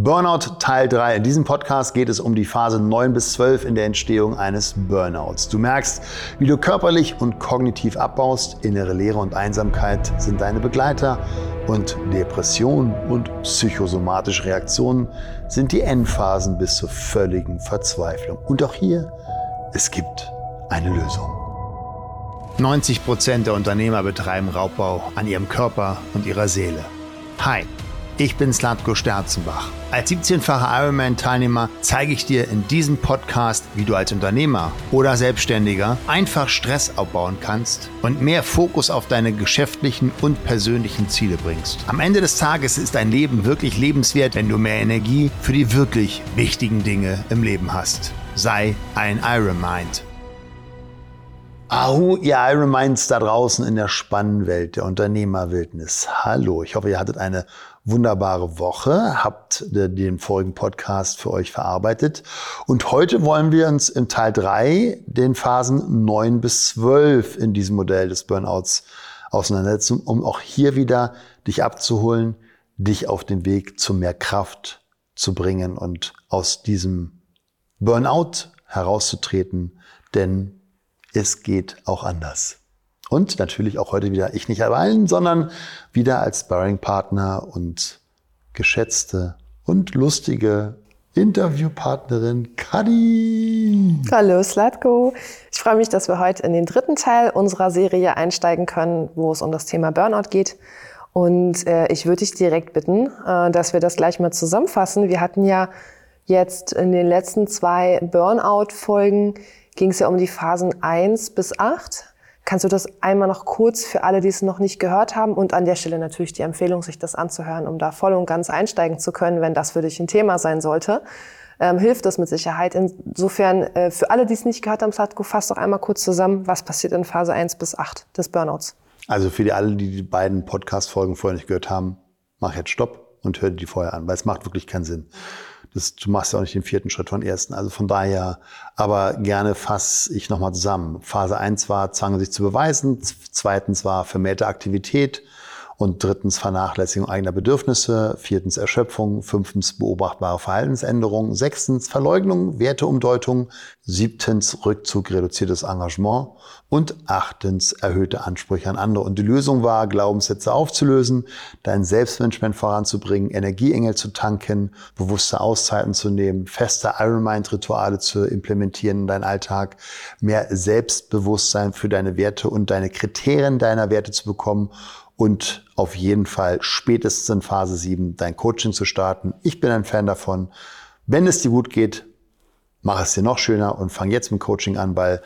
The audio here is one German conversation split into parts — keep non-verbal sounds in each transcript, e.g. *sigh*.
Burnout Teil 3. In diesem Podcast geht es um die Phase 9 bis 12 in der Entstehung eines Burnouts. Du merkst, wie du körperlich und kognitiv abbaust. Innere Leere und Einsamkeit sind deine Begleiter und Depression und psychosomatische Reaktionen sind die Endphasen bis zur völligen Verzweiflung. Und auch hier, es gibt eine Lösung. 90 Prozent der Unternehmer betreiben Raubbau an ihrem Körper und ihrer Seele. Hi. Ich bin Slatko Sterzenbach. Als 17-facher Ironman-Teilnehmer zeige ich dir in diesem Podcast, wie du als Unternehmer oder Selbstständiger einfach Stress abbauen kannst und mehr Fokus auf deine geschäftlichen und persönlichen Ziele bringst. Am Ende des Tages ist dein Leben wirklich lebenswert, wenn du mehr Energie für die wirklich wichtigen Dinge im Leben hast. Sei ein Ironmind. Ahu, ihr Iron Minds da draußen in der spannenden Welt der Unternehmerwildnis. Hallo, ich hoffe, ihr hattet eine wunderbare Woche, habt den vorigen Podcast für euch verarbeitet. Und heute wollen wir uns im Teil 3 den Phasen 9 bis 12 in diesem Modell des Burnouts auseinandersetzen, um auch hier wieder dich abzuholen, dich auf den Weg zu mehr Kraft zu bringen und aus diesem Burnout herauszutreten, denn es geht auch anders. Und natürlich auch heute wieder ich nicht allein, sondern wieder als Sparring-Partner und geschätzte und lustige Interviewpartnerin Kadi. Hallo Slatko. Ich freue mich, dass wir heute in den dritten Teil unserer Serie einsteigen können, wo es um das Thema Burnout geht. Und äh, ich würde dich direkt bitten, äh, dass wir das gleich mal zusammenfassen. Wir hatten ja jetzt in den letzten zwei Burnout-Folgen ging es ja um die Phasen 1 bis 8. Kannst du das einmal noch kurz für alle, die es noch nicht gehört haben und an der Stelle natürlich die Empfehlung, sich das anzuhören, um da voll und ganz einsteigen zu können, wenn das für dich ein Thema sein sollte, ähm, hilft das mit Sicherheit. Insofern, äh, für alle, die es nicht gehört haben, Satko, fass doch einmal kurz zusammen, was passiert in Phase 1 bis 8 des Burnouts. Also für die alle, die die beiden Podcast-Folgen vorher nicht gehört haben, mach jetzt Stopp und hör die vorher an, weil es macht wirklich keinen Sinn. Das, du machst ja auch nicht den vierten Schritt von ersten. Also von daher, aber gerne fasse ich nochmal zusammen. Phase eins war, Zange sich zu beweisen. Zweitens war vermehrte Aktivität. Und drittens Vernachlässigung eigener Bedürfnisse. Viertens Erschöpfung. Fünftens beobachtbare Verhaltensänderungen. Sechstens Verleugnung, Werteumdeutung. Siebtens Rückzug, reduziertes Engagement. Und achtens erhöhte Ansprüche an andere. Und die Lösung war, Glaubenssätze aufzulösen, dein Selbstmanagement voranzubringen, Energieengel zu tanken, bewusste Auszeiten zu nehmen, feste Ironmind-Rituale zu implementieren in deinen Alltag, mehr Selbstbewusstsein für deine Werte und deine Kriterien deiner Werte zu bekommen und auf jeden Fall spätestens in Phase 7 dein Coaching zu starten. Ich bin ein Fan davon. Wenn es dir gut geht, mach es dir noch schöner und fang jetzt mit Coaching an, weil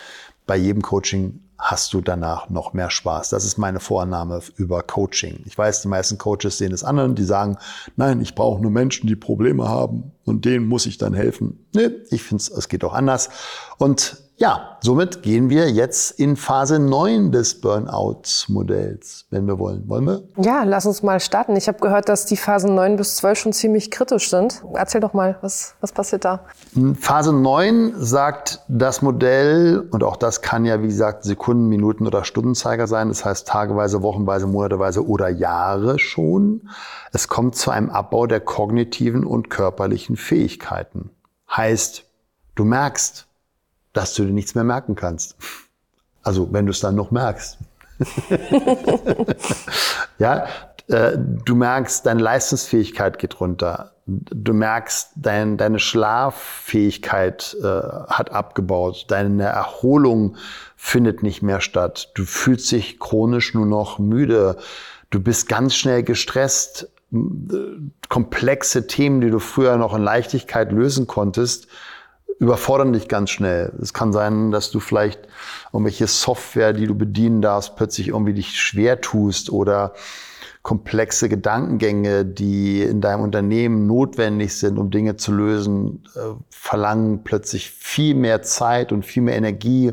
bei jedem Coaching hast du danach noch mehr Spaß. Das ist meine Vorannahme über Coaching. Ich weiß, die meisten Coaches sehen es anderen, die sagen, nein, ich brauche nur Menschen, die Probleme haben und denen muss ich dann helfen. Nee, ich finde es geht auch anders. Und ja, somit gehen wir jetzt in Phase 9 des Burnout-Modells, wenn wir wollen. Wollen wir? Ja, lass uns mal starten. Ich habe gehört, dass die Phasen 9 bis 12 schon ziemlich kritisch sind. Erzähl doch mal, was, was passiert da? Phase 9 sagt das Modell, und auch das kann ja, wie gesagt, Sekunden, Minuten oder Stundenzeiger sein, das heißt tageweise, wochenweise, monateweise oder Jahre schon. Es kommt zu einem Abbau der kognitiven und körperlichen Fähigkeiten. Heißt, du merkst, dass du dir nichts mehr merken kannst. Also wenn du es dann noch merkst. *laughs* ja, äh, du merkst, deine Leistungsfähigkeit geht runter. Du merkst, dein, deine Schlaffähigkeit äh, hat abgebaut. Deine Erholung findet nicht mehr statt. Du fühlst dich chronisch nur noch müde. Du bist ganz schnell gestresst. Komplexe Themen, die du früher noch in Leichtigkeit lösen konntest, überfordern dich ganz schnell. Es kann sein, dass du vielleicht irgendwelche Software, die du bedienen darfst, plötzlich irgendwie dich schwer tust oder komplexe Gedankengänge, die in deinem Unternehmen notwendig sind, um Dinge zu lösen, äh, verlangen plötzlich viel mehr Zeit und viel mehr Energie.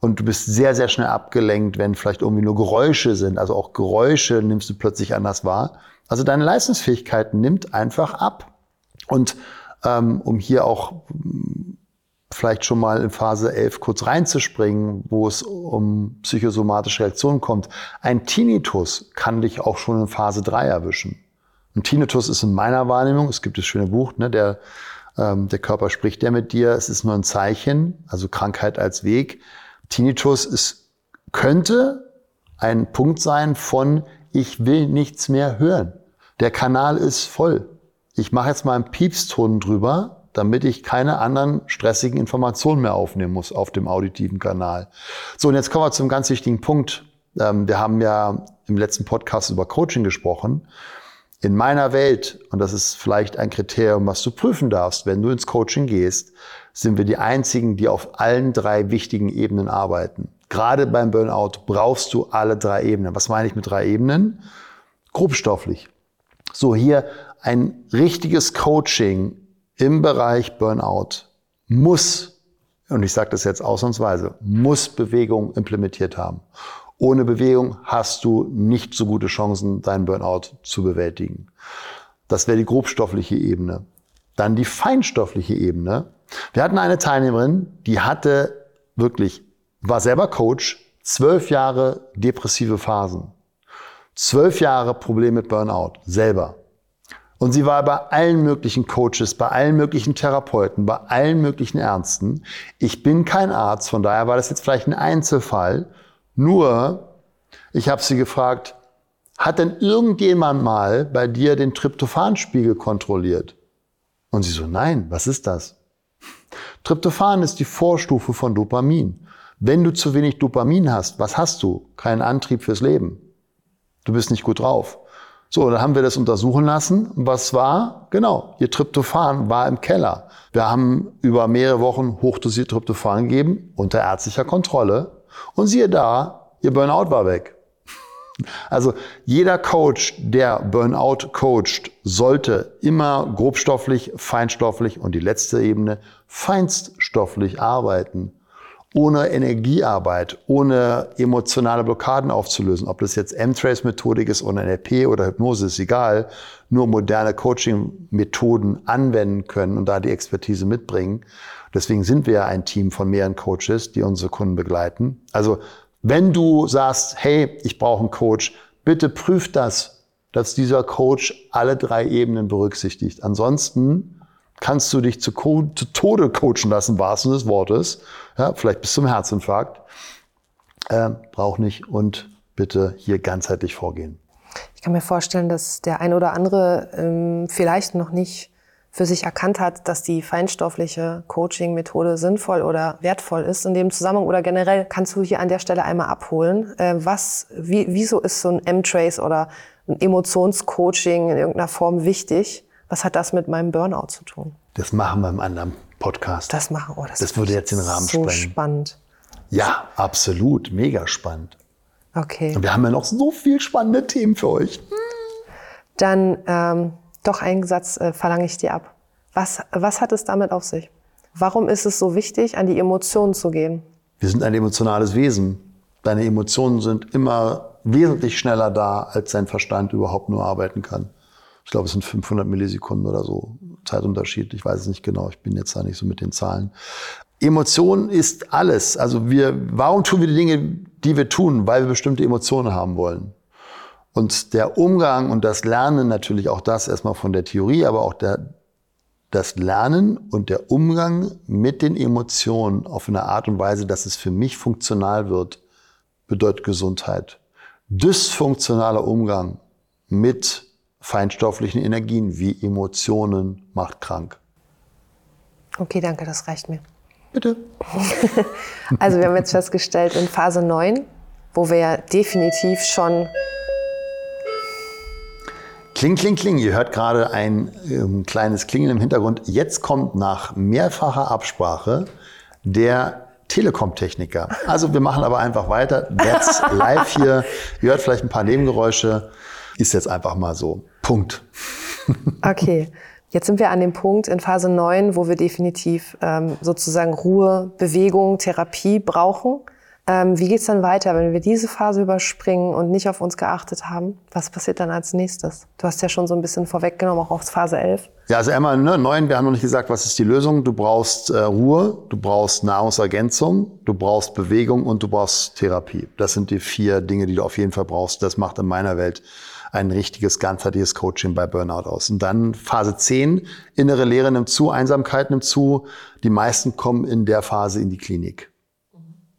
Und du bist sehr, sehr schnell abgelenkt, wenn vielleicht irgendwie nur Geräusche sind. Also auch Geräusche nimmst du plötzlich anders wahr. Also deine Leistungsfähigkeit nimmt einfach ab. Und ähm, um hier auch vielleicht schon mal in Phase 11 kurz reinzuspringen, wo es um psychosomatische Reaktionen kommt. Ein Tinnitus kann dich auch schon in Phase 3 erwischen. Und Tinnitus ist in meiner Wahrnehmung, es gibt das schöne Buch, ne, der, ähm, der Körper spricht ja mit dir, es ist nur ein Zeichen, also Krankheit als Weg. Tinnitus ist, könnte ein Punkt sein von, ich will nichts mehr hören. Der Kanal ist voll. Ich mache jetzt mal einen Piepston drüber, damit ich keine anderen stressigen Informationen mehr aufnehmen muss auf dem auditiven Kanal. So, und jetzt kommen wir zum ganz wichtigen Punkt. Ähm, wir haben ja im letzten Podcast über Coaching gesprochen. In meiner Welt, und das ist vielleicht ein Kriterium, was du prüfen darfst, wenn du ins Coaching gehst, sind wir die einzigen, die auf allen drei wichtigen Ebenen arbeiten. Gerade beim Burnout brauchst du alle drei Ebenen. Was meine ich mit drei Ebenen? Grobstofflich. So, hier ein richtiges Coaching im Bereich Burnout muss, und ich sage das jetzt ausnahmsweise, muss Bewegung implementiert haben. Ohne Bewegung hast du nicht so gute Chancen, deinen Burnout zu bewältigen. Das wäre die grobstoffliche Ebene. Dann die feinstoffliche Ebene. Wir hatten eine Teilnehmerin, die hatte wirklich, war selber Coach, zwölf Jahre depressive Phasen, zwölf Jahre Probleme mit Burnout, selber. Und sie war bei allen möglichen Coaches, bei allen möglichen Therapeuten, bei allen möglichen Ärzten. Ich bin kein Arzt, von daher war das jetzt vielleicht ein Einzelfall. Nur, ich habe sie gefragt, hat denn irgendjemand mal bei dir den Tryptophanspiegel kontrolliert? Und sie so, nein, was ist das? Tryptophan ist die Vorstufe von Dopamin. Wenn du zu wenig Dopamin hast, was hast du? Keinen Antrieb fürs Leben. Du bist nicht gut drauf. So, dann haben wir das untersuchen lassen. Was war? Genau, ihr Tryptophan war im Keller. Wir haben über mehrere Wochen hochdosiert Tryptophan gegeben, unter ärztlicher Kontrolle. Und siehe da, ihr Burnout war weg. Also jeder Coach, der Burnout coacht, sollte immer grobstofflich, feinstofflich und die letzte Ebene feinststofflich arbeiten. Ohne Energiearbeit, ohne emotionale Blockaden aufzulösen. Ob das jetzt M-Trace-Methodik ist oder NLP oder Hypnose, ist egal. Nur moderne Coaching-Methoden anwenden können und da die Expertise mitbringen. Deswegen sind wir ja ein Team von mehreren Coaches, die unsere Kunden begleiten. Also wenn du sagst, hey, ich brauche einen Coach, bitte prüf das, dass dieser Coach alle drei Ebenen berücksichtigt. Ansonsten kannst du dich zu, zu Tode coachen lassen, wahrsten des Wortes. Ja, vielleicht bis zum Herzinfarkt. Äh, brauch nicht und bitte hier ganzheitlich vorgehen. Ich kann mir vorstellen, dass der ein oder andere ähm, vielleicht noch nicht für sich erkannt hat, dass die feinstoffliche Coaching-Methode sinnvoll oder wertvoll ist in dem Zusammenhang oder generell kannst du hier an der Stelle einmal abholen, äh, was, wie, wieso ist so ein M-Trace oder ein Emotionscoaching in irgendeiner Form wichtig? Was hat das mit meinem Burnout zu tun? Das machen wir im anderen Podcast. Das machen, oh, das, das würde jetzt den Rahmen so sprengen. spannend. Ja, absolut, mega spannend. Okay. Und wir haben ja noch so viel spannende Themen für euch. Dann ähm, doch einen Satz äh, verlange ich dir ab. Was, was hat es damit auf sich? Warum ist es so wichtig, an die Emotionen zu gehen? Wir sind ein emotionales Wesen. Deine Emotionen sind immer wesentlich schneller da, als dein Verstand überhaupt nur arbeiten kann. Ich glaube, es sind 500 Millisekunden oder so Zeitunterschied. Ich weiß es nicht genau. Ich bin jetzt da nicht so mit den Zahlen. Emotion ist alles. Also wir, warum tun wir die Dinge, die wir tun? Weil wir bestimmte Emotionen haben wollen. Und der Umgang und das Lernen, natürlich auch das erstmal von der Theorie, aber auch der, das Lernen und der Umgang mit den Emotionen auf eine Art und Weise, dass es für mich funktional wird, bedeutet Gesundheit. Dysfunktionaler Umgang mit feinstofflichen Energien wie Emotionen macht krank. Okay, danke, das reicht mir. Bitte. *laughs* also wir haben jetzt festgestellt, in Phase 9, wo wir ja definitiv schon Kling, kling, kling. Ihr hört gerade ein ähm, kleines Klingeln im Hintergrund. Jetzt kommt nach mehrfacher Absprache der Telekom-Techniker. Also wir machen aber einfach weiter. Jetzt *laughs* live hier. Ihr hört vielleicht ein paar Nebengeräusche. Ist jetzt einfach mal so. Punkt. Okay. Jetzt sind wir an dem Punkt in Phase 9, wo wir definitiv ähm, sozusagen Ruhe, Bewegung, Therapie brauchen. Ähm, wie geht's dann weiter, wenn wir diese Phase überspringen und nicht auf uns geachtet haben? Was passiert dann als nächstes? Du hast ja schon so ein bisschen vorweggenommen, auch auf Phase 11. Ja, also einmal ne, neun, wir haben noch nicht gesagt, was ist die Lösung. Du brauchst äh, Ruhe, du brauchst Nahrungsergänzung, du brauchst Bewegung und du brauchst Therapie. Das sind die vier Dinge, die du auf jeden Fall brauchst. Das macht in meiner Welt ein richtiges, ganzheitliches Coaching bei Burnout aus. Und dann Phase 10, innere Leere nimmt zu, Einsamkeit nimmt zu. Die meisten kommen in der Phase in die Klinik.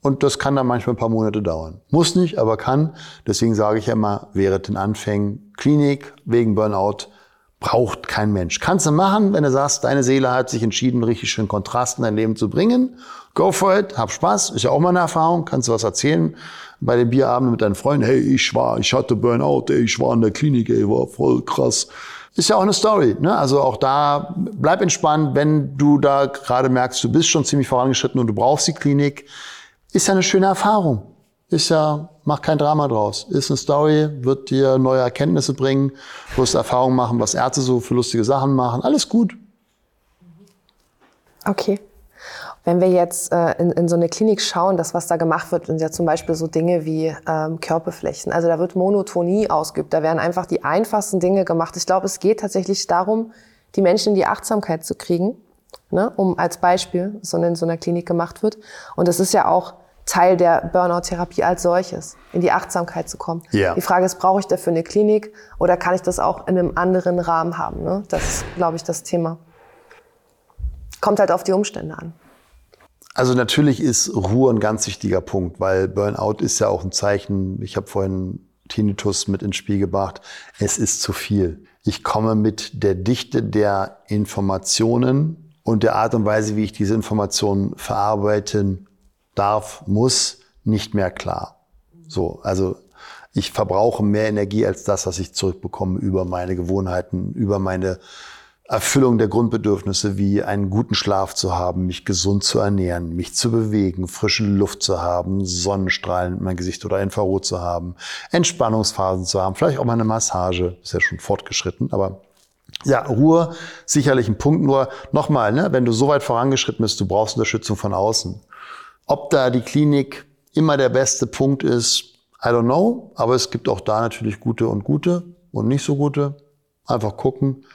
Und das kann dann manchmal ein paar Monate dauern. Muss nicht, aber kann. Deswegen sage ich ja immer, während den Anfängen Klinik wegen Burnout braucht kein Mensch. Kannst du machen, wenn du sagst, deine Seele hat sich entschieden, richtig schön Kontrast in dein Leben zu bringen. Go for it, hab Spaß, ist ja auch mal eine Erfahrung, kannst du was erzählen bei den Bierabenden mit deinen Freunden. Hey, ich war, ich hatte Burnout, ey, ich war in der Klinik, ey, war voll krass. Ist ja auch eine Story, ne? Also auch da bleib entspannt, wenn du da gerade merkst, du bist schon ziemlich vorangeschritten und du brauchst die Klinik. Ist ja eine schöne Erfahrung. Ist ja, mach kein Drama draus. Ist eine Story, wird dir neue Erkenntnisse bringen, wirst Erfahrungen machen, was Ärzte so für lustige Sachen machen. Alles gut. Okay. Wenn wir jetzt äh, in, in so eine Klinik schauen, das, was da gemacht wird, sind ja zum Beispiel so Dinge wie ähm, Körperflächen. Also da wird Monotonie ausgeübt. Da werden einfach die einfachsten Dinge gemacht. Ich glaube, es geht tatsächlich darum, die Menschen in die Achtsamkeit zu kriegen, ne? um als Beispiel, so in so einer Klinik gemacht wird. Und es ist ja auch Teil der Burnout-Therapie als solches, in die Achtsamkeit zu kommen. Ja. Die Frage ist, brauche ich dafür eine Klinik oder kann ich das auch in einem anderen Rahmen haben? Ne? Das ist, glaube ich, das Thema. Kommt halt auf die Umstände an. Also natürlich ist Ruhe ein ganz wichtiger Punkt, weil Burnout ist ja auch ein Zeichen. Ich habe vorhin Tinnitus mit ins Spiel gebracht. Es ist zu viel. Ich komme mit der Dichte der Informationen und der Art und Weise, wie ich diese Informationen verarbeiten darf, muss, nicht mehr klar. So, also ich verbrauche mehr Energie als das, was ich zurückbekomme über meine Gewohnheiten, über meine Erfüllung der Grundbedürfnisse wie einen guten Schlaf zu haben, mich gesund zu ernähren, mich zu bewegen, frische Luft zu haben, Sonnenstrahlen in mein Gesicht oder Infrarot zu haben, Entspannungsphasen zu haben, vielleicht auch mal eine Massage, ist ja schon fortgeschritten, aber ja, Ruhe sicherlich ein Punkt. Nur nochmal, ne, wenn du so weit vorangeschritten bist, du brauchst Unterstützung von außen. Ob da die Klinik immer der beste Punkt ist, I don't know. Aber es gibt auch da natürlich gute und gute und nicht so gute. Einfach gucken.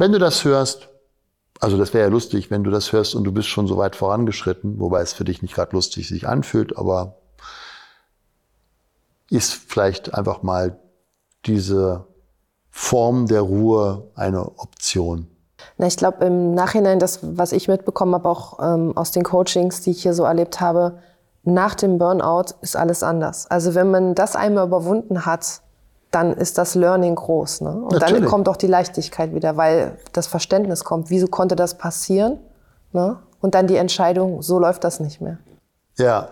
Wenn du das hörst, also das wäre ja lustig, wenn du das hörst und du bist schon so weit vorangeschritten, wobei es für dich nicht gerade lustig sich anfühlt, aber ist vielleicht einfach mal diese Form der Ruhe eine Option. Na, ich glaube im Nachhinein, das, was ich mitbekommen habe, auch ähm, aus den Coachings, die ich hier so erlebt habe, nach dem Burnout ist alles anders. Also wenn man das einmal überwunden hat, dann ist das Learning groß. Ne? Und Natürlich. dann kommt auch die Leichtigkeit wieder, weil das Verständnis kommt. Wieso konnte das passieren? Ne? Und dann die Entscheidung, so läuft das nicht mehr. Ja,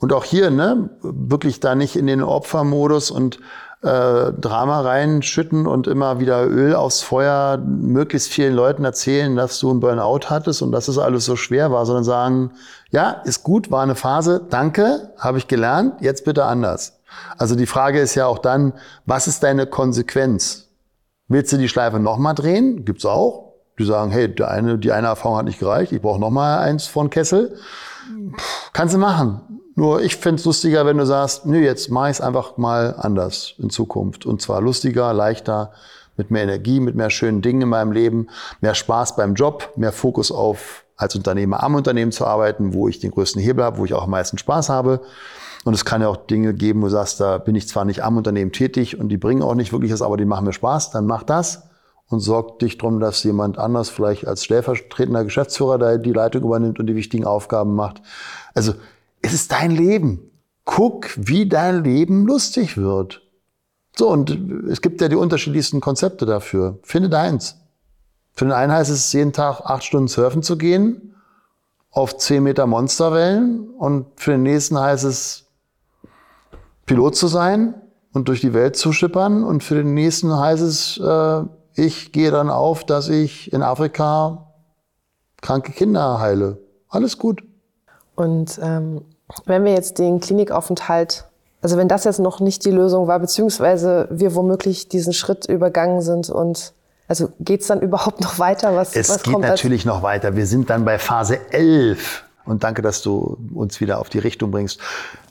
und auch hier, ne, wirklich da nicht in den Opfermodus und äh, Drama reinschütten und immer wieder Öl aufs Feuer, möglichst vielen Leuten erzählen, dass du einen Burnout hattest und dass es alles so schwer war, sondern sagen, ja, ist gut, war eine Phase, danke, habe ich gelernt, jetzt bitte anders. Also die Frage ist ja auch dann, was ist deine Konsequenz? Willst du die Schleife nochmal drehen? Gibt's auch. Die sagen, hey, die eine, die eine Erfahrung hat nicht gereicht, ich brauche nochmal eins von Kessel. Kannst du machen. Nur ich find's lustiger, wenn du sagst, nö, jetzt mach ich's einfach mal anders in Zukunft. Und zwar lustiger, leichter, mit mehr Energie, mit mehr schönen Dingen in meinem Leben, mehr Spaß beim Job, mehr Fokus auf als Unternehmer am Unternehmen zu arbeiten, wo ich den größten Hebel habe, wo ich auch am meisten Spaß habe. Und es kann ja auch Dinge geben, wo du sagst, da bin ich zwar nicht am Unternehmen tätig und die bringen auch nicht wirklich was, aber die machen mir Spaß, dann mach das und sorg dich drum, dass jemand anders vielleicht als stellvertretender Geschäftsführer da die Leitung übernimmt und die wichtigen Aufgaben macht. Also es ist dein Leben. Guck, wie dein Leben lustig wird. So, und es gibt ja die unterschiedlichsten Konzepte dafür. Finde deins. Für den einen heißt es, jeden Tag acht Stunden surfen zu gehen, auf zehn Meter Monsterwellen. Und für den nächsten heißt es, Pilot zu sein und durch die Welt zu schippern. Und für den nächsten heißt es, äh, ich gehe dann auf, dass ich in Afrika kranke Kinder heile. Alles gut. Und ähm, wenn wir jetzt den Klinikaufenthalt, also wenn das jetzt noch nicht die Lösung war, beziehungsweise wir womöglich diesen Schritt übergangen sind und also geht's dann überhaupt noch weiter? Was, es was geht natürlich noch weiter. Wir sind dann bei Phase 11. Und danke, dass du uns wieder auf die Richtung bringst.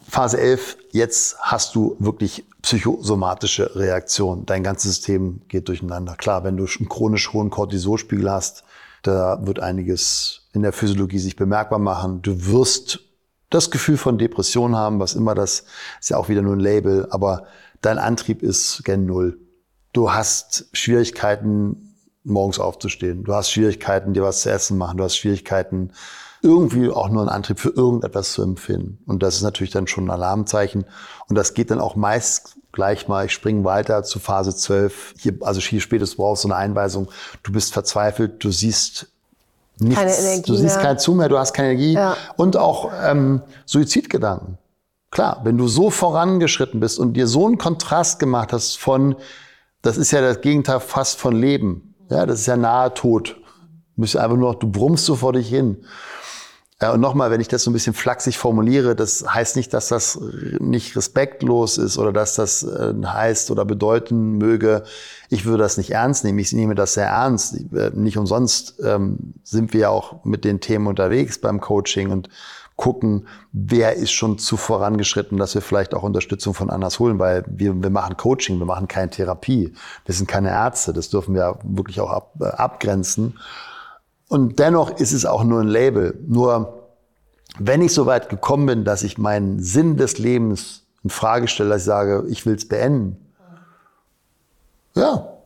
Phase 11, jetzt hast du wirklich psychosomatische Reaktion. Dein ganzes System geht durcheinander. Klar, wenn du einen chronisch hohen Cortisolspiegel hast, da wird einiges in der Physiologie sich bemerkbar machen. Du wirst das Gefühl von Depression haben, was immer das ist ja auch wieder nur ein Label, aber dein Antrieb ist gen Null. Du hast Schwierigkeiten, morgens aufzustehen. Du hast Schwierigkeiten, dir was zu essen machen. Du hast Schwierigkeiten, irgendwie auch nur einen Antrieb für irgendetwas zu empfinden. Und das ist natürlich dann schon ein Alarmzeichen. Und das geht dann auch meist gleich mal, ich springe weiter zu Phase 12. Hier, also hier spätestens brauchst du eine Einweisung. Du bist verzweifelt, du siehst nichts, Keine Energie du siehst mehr. kein Zu mehr, du hast keine Energie Ja. und auch ähm, Suizidgedanken. Klar, wenn du so vorangeschritten bist und dir so einen Kontrast gemacht hast von, das ist ja das Gegenteil fast von Leben. Ja, das ist ja nahe Tod. Du bist einfach nur noch, du brummst so vor dich hin. Ja, und nochmal, wenn ich das so ein bisschen flachsig formuliere, das heißt nicht, dass das nicht respektlos ist oder dass das äh, heißt oder bedeuten möge, ich würde das nicht ernst nehmen. Ich nehme das sehr ernst. Äh, Nicht umsonst ähm, sind wir ja auch mit den Themen unterwegs beim Coaching und gucken, wer ist schon zu vorangeschritten, dass wir vielleicht auch Unterstützung von anders holen, weil wir, wir machen Coaching, wir machen keine Therapie. Wir sind keine Ärzte. Das dürfen wir wirklich auch ab, äh, abgrenzen. Und dennoch ist es auch nur ein Label. Nur wenn ich so weit gekommen bin, dass ich meinen Sinn des Lebens in Frage stelle, dass ich sage, ich will es beenden. Ja,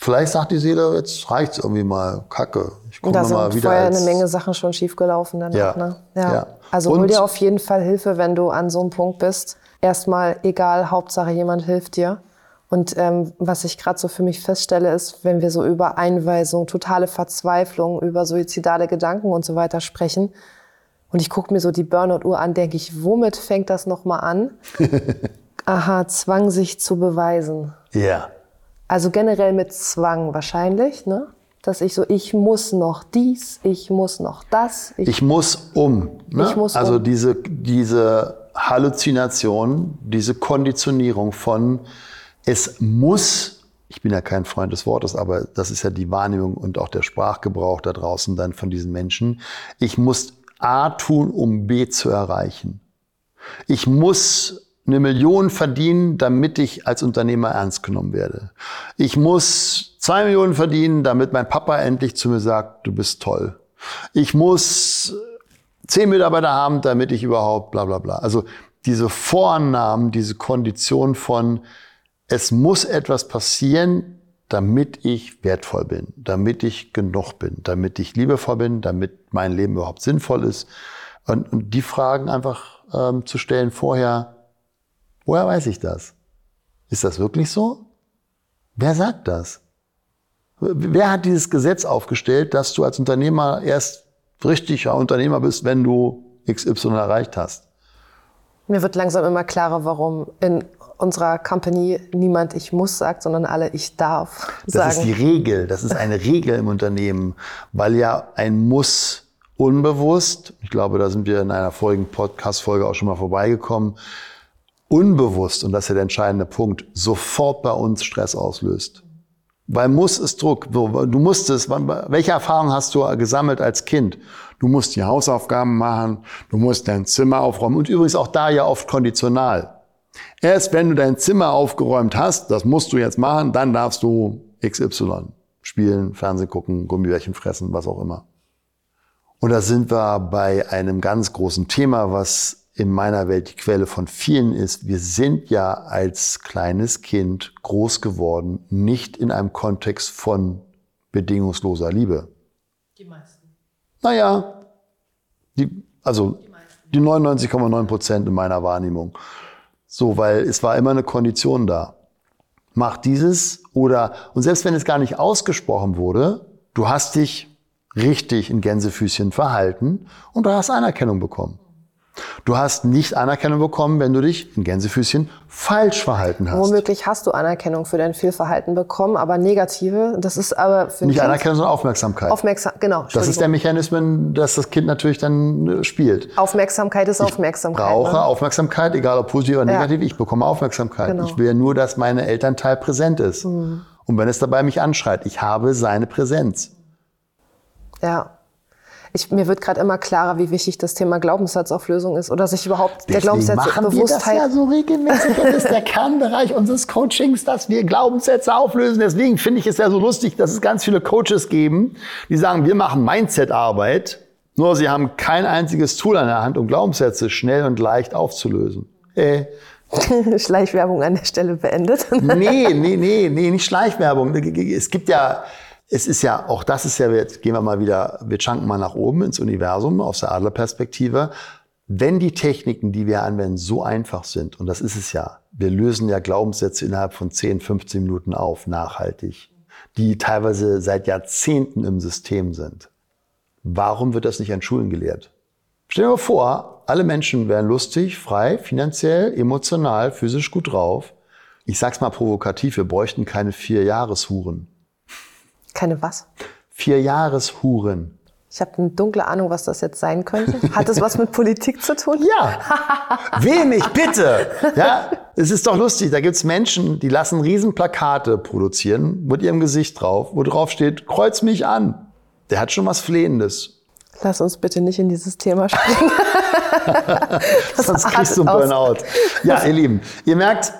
vielleicht sagt die Seele, jetzt reicht's irgendwie mal, Kacke. Ich komme da noch mal sind wieder vorher eine Menge Sachen schon schiefgelaufen dann Ja. auch, ne? Ja. Also hol Und- dir auf jeden Fall Hilfe, wenn du an so einem Punkt bist. Erstmal egal, Hauptsache jemand hilft dir. Und ähm, was ich gerade so für mich feststelle, ist, wenn wir so über Einweisung, totale Verzweiflung, über suizidale Gedanken und so weiter sprechen, und ich gucke mir so die Burnout-Uhr an, denke ich, womit fängt das nochmal an? *laughs* Aha, Zwang, sich zu beweisen. Ja, Also generell mit Zwang wahrscheinlich, ne? Dass ich so, ich muss noch dies, ich muss noch das. Ich, ich muss um. Ne? Ich muss also um. diese, diese Halluzination, diese Konditionierung von, es muss, ich bin ja kein Freund des Wortes, aber das ist ja die Wahrnehmung und auch der Sprachgebrauch da draußen dann von diesen Menschen. Ich muss A tun, um B zu erreichen. Ich muss eine Million verdienen, damit ich als Unternehmer ernst genommen werde. Ich muss zwei Millionen verdienen, damit mein Papa endlich zu mir sagt, du bist toll. Ich muss zehn Mitarbeiter haben, damit ich überhaupt bla bla bla. Also diese Vorannahmen, diese Kondition von, es muss etwas passieren, damit ich wertvoll bin, damit ich genug bin, damit ich liebevoll bin, damit mein Leben überhaupt sinnvoll ist. Und, und die Fragen einfach ähm, zu stellen vorher, woher weiß ich das? Ist das wirklich so? Wer sagt das? Wer hat dieses Gesetz aufgestellt, dass du als Unternehmer erst richtiger Unternehmer bist, wenn du XY erreicht hast? mir wird langsam immer klarer, warum in unserer Company niemand ich muss sagt, sondern alle ich darf Das ist die sagen. Regel. Das ist eine Regel im Unternehmen, weil ja ein Muss unbewusst, ich glaube, da sind wir in einer vorigen Podcast-Folge auch schon mal vorbeigekommen, unbewusst, und das ist ja der entscheidende Punkt, sofort bei uns Stress auslöst. Weil Muss ist Druck. Du musstest, wann- welche Erfahrung hast du gesammelt als Kind? Du musst die Hausaufgaben machen, du musst dein Zimmer aufräumen und übrigens auch da ja oft konditional. Erst wenn du dein Zimmer aufgeräumt hast, das musst du jetzt machen, dann darfst du XY spielen, Fernsehen gucken, Gummibärchen fressen, was auch immer. Und da sind wir bei einem ganz großen Thema, was in meiner Welt die Quelle von vielen ist. Wir sind ja als kleines Kind groß geworden, nicht in einem Kontext von bedingungsloser Liebe. Die meisten. Naja, die, also die 99,9 Prozent in meiner Wahrnehmung. So, weil es war immer eine Kondition da. Mach dieses oder, und selbst wenn es gar nicht ausgesprochen wurde, du hast dich richtig in Gänsefüßchen verhalten und du hast Anerkennung bekommen. Du hast nicht Anerkennung bekommen, wenn du dich in Gänsefüßchen falsch verhalten hast. Womöglich hast du Anerkennung für dein Fehlverhalten bekommen, aber negative, das ist aber für Nicht Anerkennung, sondern Aufmerksamkeit. Aufmerksam, genau. das ist der. Mechanismus, dass das Kind natürlich dann äh, spielt. Aufmerksamkeit ist Aufmerksamkeit. brauche ne? Aufmerksamkeit, egal ob positiv oder Ja. negativ, ich bekomme Aufmerksamkeit. Genau. Mhm. Ich will ja nur, dass mein Elternteil präsent ist. Und wenn es dabei mich anschreit, ich habe seine Präsenz. Ja. Ich, mir wird gerade immer klarer, wie wichtig das Thema Glaubenssatzauflösung ist oder sich überhaupt der Deswegen Glaubenssatz machen wir das ja so regelmäßig. Das ist der Kernbereich unseres Coachings, dass wir Glaubenssätze auflösen. Deswegen finde ich es ja so lustig, dass es ganz viele Coaches geben, die sagen, wir machen Mindset-Arbeit, nur sie haben kein einziges Tool an der Hand, um Glaubenssätze schnell und leicht aufzulösen. Äh, *laughs* Schleichwerbung an der Stelle beendet. nee, nee, nee, nee, nicht Schleichwerbung. Es gibt ja, es ist ja, auch das ist ja, jetzt gehen wir mal wieder, wir schwanken mal nach oben ins Universum aus der Adlerperspektive. Wenn die Techniken, die wir anwenden, so einfach sind, und das ist es ja, wir lösen ja Glaubenssätze innerhalb von 10, 15 Minuten auf, nachhaltig, die teilweise seit Jahrzehnten im System sind. Warum wird das nicht an Schulen gelehrt? Stell dir mal vor, alle Menschen wären lustig, frei, finanziell, emotional, physisch gut drauf. Ich sag's mal provokativ, wir bräuchten keine vier Jahreshuren. Keine was? Vier Jahreshuren. Ich habe eine dunkle Ahnung, was das jetzt sein könnte. Hat das was mit Politik zu tun? *laughs* Ja. Mich, bitte. Ja, es ist doch lustig. Da gibt's Menschen, die lassen Riesenplakate produzieren mit ihrem Gesicht drauf, wo drauf steht, kreuz mich an. Der hat schon was Flehendes. Lass uns bitte nicht in dieses Thema springen. *laughs* Sonst kriegst du einen Burnout. Ja, ihr Lieben, ihr merkt,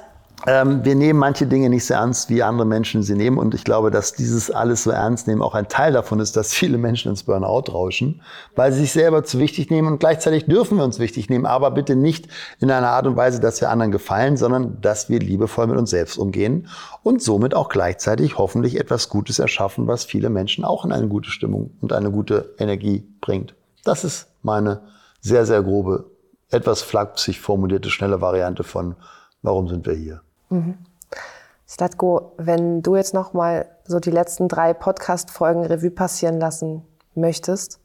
wir nehmen manche Dinge nicht so ernst, wie andere Menschen sie nehmen. Und ich glaube, dass dieses alles so ernst nehmen auch ein Teil davon ist, dass *laughs* viele Menschen ins Burnout rauschen, weil sie sich selber zu wichtig nehmen. Und gleichzeitig dürfen wir uns wichtig nehmen, aber bitte nicht in einer Art und Weise, dass wir anderen gefallen, sondern dass wir liebevoll mit uns selbst umgehen und somit auch gleichzeitig hoffentlich etwas Gutes erschaffen, was viele Menschen auch in eine gute Stimmung und eine gute Energie bringt. Das ist meine sehr, sehr grobe, etwas flapsig formulierte, schnelle Variante von, warum sind wir hier? Mhm. Slatko, wenn du jetzt noch mal so die letzten drei Podcast-Folgen Revue passieren lassen möchtest,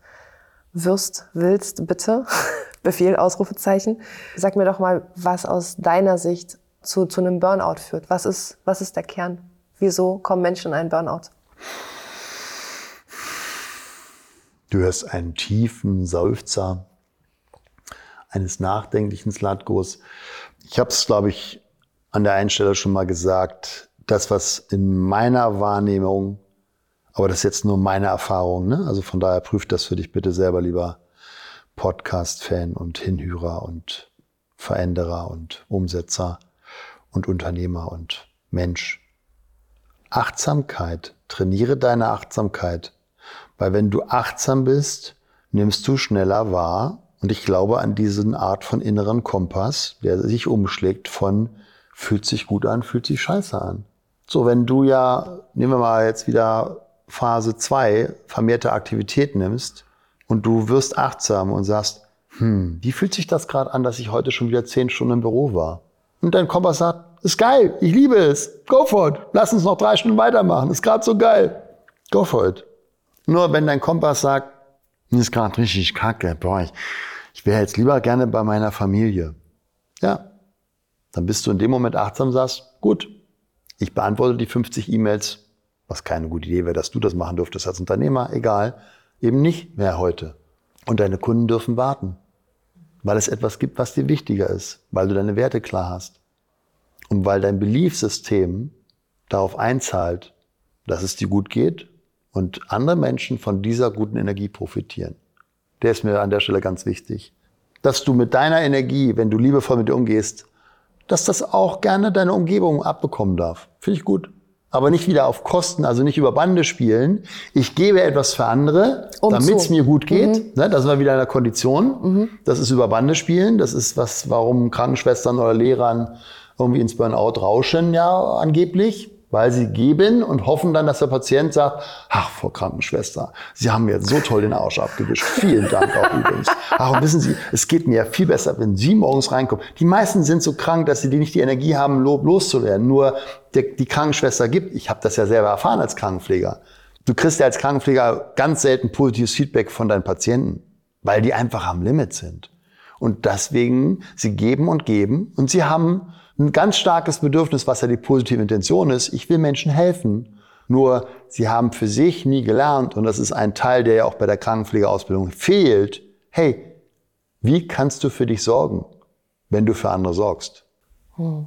wirst, willst, bitte, *laughs* Befehl, Ausrufezeichen, sag mir doch mal, was aus deiner Sicht zu, zu einem Burnout führt. Was ist, was ist der Kern? Wieso kommen Menschen in einen Burnout? Du hörst einen tiefen Seufzer eines nachdenklichen Slatkos. Ich habe es, glaube ich, an der einen Stelle schon mal gesagt, das, was in meiner Wahrnehmung, aber das ist jetzt nur meine Erfahrung, ne? also von daher prüft das für dich bitte selber, lieber Podcast-Fan und Hinhörer und Veränderer und Umsetzer und Unternehmer und Mensch. Achtsamkeit, trainiere deine Achtsamkeit, weil wenn du achtsam bist, nimmst du schneller wahr und ich glaube an diesen Art von inneren Kompass, der sich umschlägt von fühlt sich gut an, fühlt sich scheiße an. So, wenn du ja, nehmen wir mal jetzt wieder Phase 2, vermehrte Aktivität nimmst und du wirst achtsam und sagst, hm, wie fühlt sich das gerade an, dass ich heute schon wieder zehn Stunden im Büro war? Und dein Kompass sagt, ist geil, ich liebe es, go for it, lass uns noch drei Stunden weitermachen, ist gerade so geil, go for it. Nur wenn dein Kompass sagt, ist gerade richtig kacke, boah, ich, ich wäre jetzt lieber gerne bei meiner Familie. Ja, dann bist du in dem Moment achtsam, sagst, gut, ich beantworte die 50 E-Mails, was keine gute Idee wäre, dass du das machen dürftest als Unternehmer, egal, eben nicht mehr heute. Und deine Kunden dürfen warten, weil es etwas gibt, was dir wichtiger ist, weil du deine Werte klar hast und weil dein Beliefsystem darauf einzahlt, dass es dir gut geht und andere Menschen von dieser guten Energie profitieren. Der ist mir an der Stelle ganz wichtig. Dass du mit deiner Energie, wenn du liebevoll mit dir umgehst, dass das auch gerne deine Umgebung abbekommen darf. Finde ich gut. Aber nicht wieder auf Kosten, also nicht über Bande spielen. Ich gebe etwas für andere, um damit es mir gut geht. Mhm. Ne, da sind wir wieder in der Kondition. Mhm. Das ist über Bande spielen. Das ist was, warum Krankenschwestern oder Lehrern irgendwie ins Burnout rauschen, ja, angeblich weil sie geben und hoffen dann, dass der Patient sagt, ach, Frau Krankenschwester, Sie haben mir so toll den Arsch abgewischt. Vielen Dank auch übrigens. Ach, wissen Sie, es geht mir ja viel besser, wenn Sie morgens reinkommen. Die meisten sind so krank, dass sie nicht die Energie haben, Lob loszuwerden. Nur der, die Krankenschwester gibt, ich habe das ja selber erfahren als Krankenpfleger, du kriegst ja als Krankenpfleger ganz selten positives Feedback von deinen Patienten, weil die einfach am Limit sind. Und deswegen, sie geben und geben und sie haben ein ganz starkes Bedürfnis, was ja die positive Intention ist. Ich will Menschen helfen. Nur sie haben für sich nie gelernt, und das ist ein Teil, der ja auch bei der Krankenpflegeausbildung fehlt. Hey, wie kannst du für dich sorgen, wenn du für andere sorgst? Hm.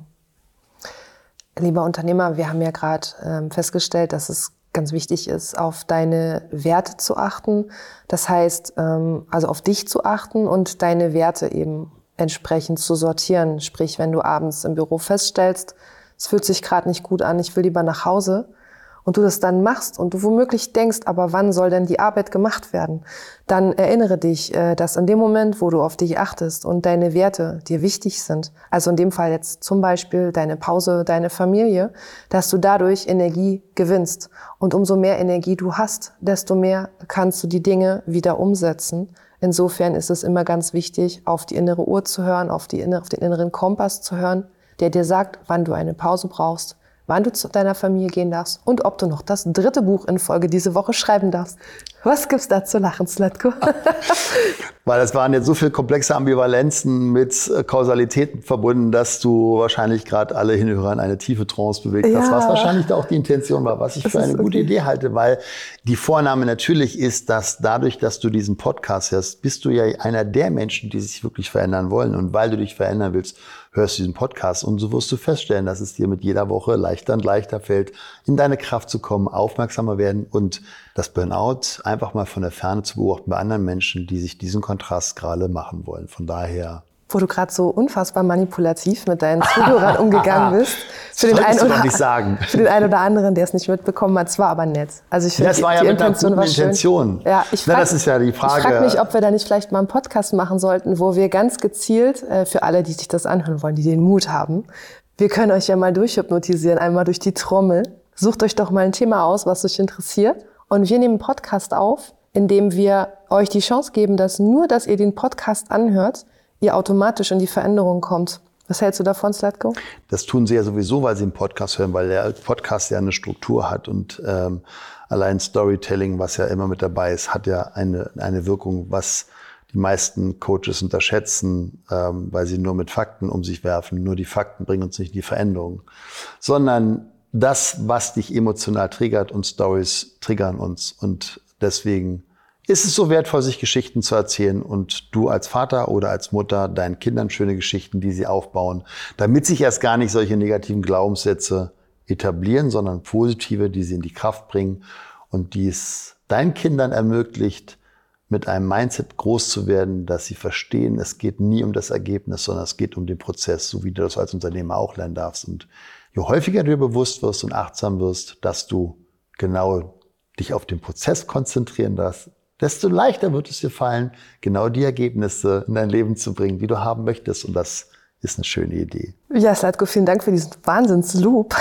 Lieber Unternehmer, wir haben ja gerade ähm, festgestellt, dass es ganz wichtig ist, auf deine Werte zu achten. Das heißt, ähm, also auf dich zu achten und deine Werte eben entsprechend zu sortieren. Sprich, wenn du abends im Büro feststellst, es fühlt sich gerade nicht gut an, ich will lieber nach Hause und du das dann machst und du womöglich denkst, aber wann soll denn die Arbeit gemacht werden, dann erinnere dich, äh, dass in dem Moment, wo du auf dich achtest und deine Werte dir wichtig sind, also in dem Fall jetzt zum Beispiel deine Pause, deine Familie, dass du dadurch Energie gewinnst. Und umso mehr Energie du hast, desto mehr kannst du die Dinge wieder umsetzen. Insofern ist es immer ganz wichtig, auf die innere Uhr zu hören, auf, die innere, auf den inneren Kompass zu hören, der dir sagt, wann du eine Pause brauchst, wann du zu deiner Familie gehen darfst und ob du noch das dritte Buch in Folge diese Woche schreiben darfst. Was gibt's da zu lachen, Slatko? *laughs* Weil es waren jetzt so viele komplexe Ambivalenzen mit äh, Kausalitäten verbunden, dass du wahrscheinlich gerade alle Hinhörer in eine tiefe Trance bewegt ja. hast, was wahrscheinlich da auch die Intention war, was ich das für eine okay. gute Idee halte, weil die Vorname natürlich ist, dass dadurch, dass du diesen Podcast hörst, bist du ja einer der Menschen, die sich wirklich verändern wollen. Und weil du dich verändern willst, hörst du diesen Podcast und so wirst du feststellen, dass es dir mit jeder Woche leichter und leichter fällt, in deine Kraft zu kommen, aufmerksamer werden und das Burnout einfach mal von der Ferne zu beobachten bei anderen Menschen, die sich diesen Kontrast gerade machen wollen. Von daher wo du gerade so unfassbar manipulativ mit deinen Zuhörern *laughs* umgegangen bist. Für den, einen oder, nicht sagen. *laughs* für den einen oder anderen, der es nicht mitbekommen hat, es war aber nett. Also ich finde, das war ja die Intention war Intention. Ja, ich frage, das ist ja die Frage. Ich frage mich, ob wir da nicht vielleicht mal einen Podcast machen sollten, wo wir ganz gezielt äh, für alle, die sich das anhören wollen, die den Mut haben, wir können euch ja mal durchhypnotisieren, einmal durch die Trommel. Sucht euch doch mal ein Thema aus, was euch interessiert. Und wir nehmen Podcast auf, in dem wir euch die Chance geben, dass nur, dass ihr den Podcast anhört, ihr automatisch in die Veränderung kommt. Was hältst du davon, Slatko? Das tun sie ja sowieso, weil sie einen Podcast hören, weil der Podcast ja eine Struktur hat und ähm, allein Storytelling, was ja immer mit dabei ist, hat ja eine, eine Wirkung, was die meisten Coaches unterschätzen, ähm, weil sie nur mit Fakten um sich werfen. Nur die Fakten bringen uns nicht in die Veränderung, sondern das, was dich emotional triggert und Stories triggern uns. Und deswegen ist es so wertvoll, sich Geschichten zu erzählen und du als Vater oder als Mutter deinen Kindern schöne Geschichten, die sie aufbauen, damit sich erst gar nicht solche negativen Glaubenssätze etablieren, sondern positive, die sie in die Kraft bringen und die es deinen Kindern ermöglicht, mit einem Mindset groß zu werden, dass sie verstehen, es geht nie um das Ergebnis, sondern es geht um den Prozess, so wie du das als Unternehmer auch lernen darfst. Und je häufiger du dir bewusst wirst und achtsam wirst, dass du genau dich auf den Prozess konzentrieren darfst, desto leichter wird es dir fallen, genau die Ergebnisse in dein Leben zu bringen, die du haben möchtest. Und das ist eine schöne Idee. Ja, Slatko, vielen Dank für diesen Wahnsinnsloop,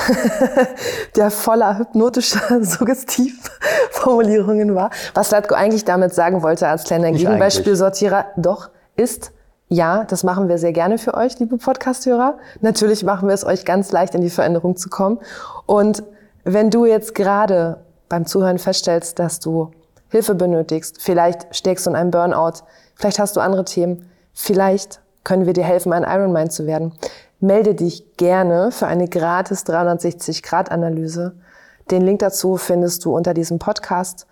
*laughs* der voller hypnotischer *laughs* Suggestivformulierungen war. Was Slatko eigentlich damit sagen wollte als kleiner Gegenbeispielsortierer, doch, ist, ja, das machen wir sehr gerne für euch, liebe Podcasthörer. Natürlich machen wir es euch ganz leicht, in die Veränderung zu kommen. Und wenn du jetzt gerade beim Zuhören feststellst, dass du Hilfe benötigst, vielleicht steckst du in einem Burnout, vielleicht hast du andere Themen, vielleicht können wir dir helfen, ein Ironman zu werden. Melde dich gerne für eine gratis 360-Grad-Analyse. Den Link dazu findest du unter diesem Podcast.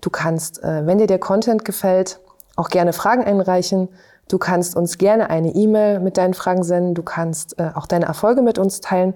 Du kannst, äh, wenn dir der Content gefällt, auch gerne Fragen einreichen. Du kannst uns gerne eine E-Mail mit deinen Fragen senden. Du kannst äh, auch deine Erfolge mit uns teilen,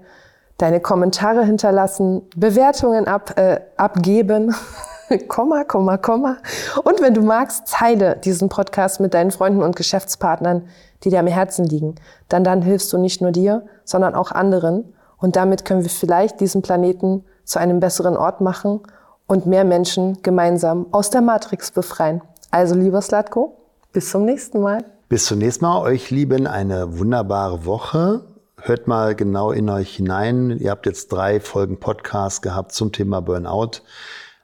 deine Kommentare hinterlassen, Bewertungen ab, äh, abgeben. *laughs* Komma, Komma, Komma. Und wenn du magst, teile diesen Podcast mit deinen Freunden und Geschäftspartnern, die dir am Herzen liegen. Dann, dann hilfst du nicht nur dir, sondern auch anderen. Und damit können wir vielleicht diesen Planeten zu einem besseren Ort machen und mehr Menschen gemeinsam aus der Matrix befreien. Also, lieber Slatko, bis zum nächsten Mal. Bis zum nächsten Mal. Euch lieben eine wunderbare Woche. Hört mal genau in euch hinein. Ihr habt jetzt drei Folgen Podcast gehabt zum Thema Burnout.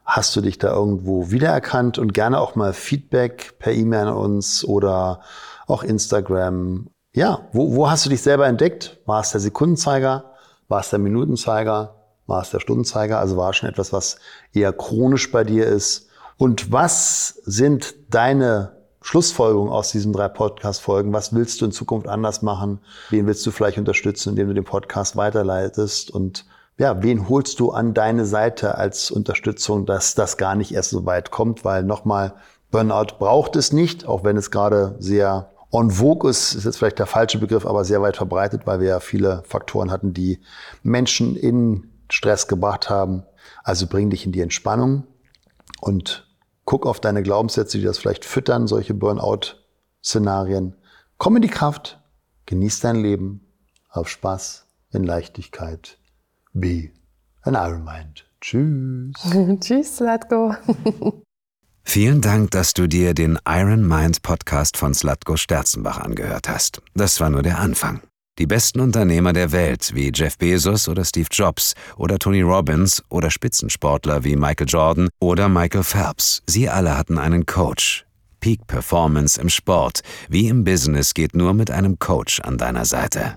Hast du dich da irgendwo wiedererkannt und gerne auch mal Feedback per E-Mail an uns oder auch Instagram. Ja, wo, wo hast du dich selber entdeckt? War es der Sekundenzeiger? War es der Minutenzeiger? War es der Stundenzeiger? Also war es schon etwas, was eher chronisch bei dir ist. Und was sind deine Schlussfolgerungen aus diesen drei Podcast-Folgen? Was willst du in Zukunft anders machen? Wen willst du vielleicht unterstützen, indem du den Podcast weiterleitest? Und ja, wen holst du an deine Seite als Unterstützung, dass das gar nicht erst so weit kommt? Weil nochmal, Burnout braucht es nicht, auch wenn es gerade sehr en vogue ist, ist jetzt vielleicht der falsche Begriff, aber sehr weit verbreitet, weil wir ja viele Faktoren hatten, die Menschen in Stress gebracht haben. Also bring dich in die Entspannung und guck auf deine Glaubenssätze, die das vielleicht füttern, solche Burnout-Szenarien. Komm in die Kraft, genieß dein Leben, auf Spaß, in Leichtigkeit. Be an Iron Mind. Tschüss. *laughs* Tschüss, Slatko. *laughs* Vielen Dank, dass du dir den Iron Mind Podcast von Slatko Sterzenbach angehört hast. Das war nur der Anfang. Die besten Unternehmer der Welt wie Jeff Bezos oder Steve Jobs oder Tony Robbins oder Spitzensportler wie Michael Jordan oder Michael Phelps, sie alle hatten einen Coach. Peak Performance im Sport wie im Business geht nur mit einem Coach an deiner Seite.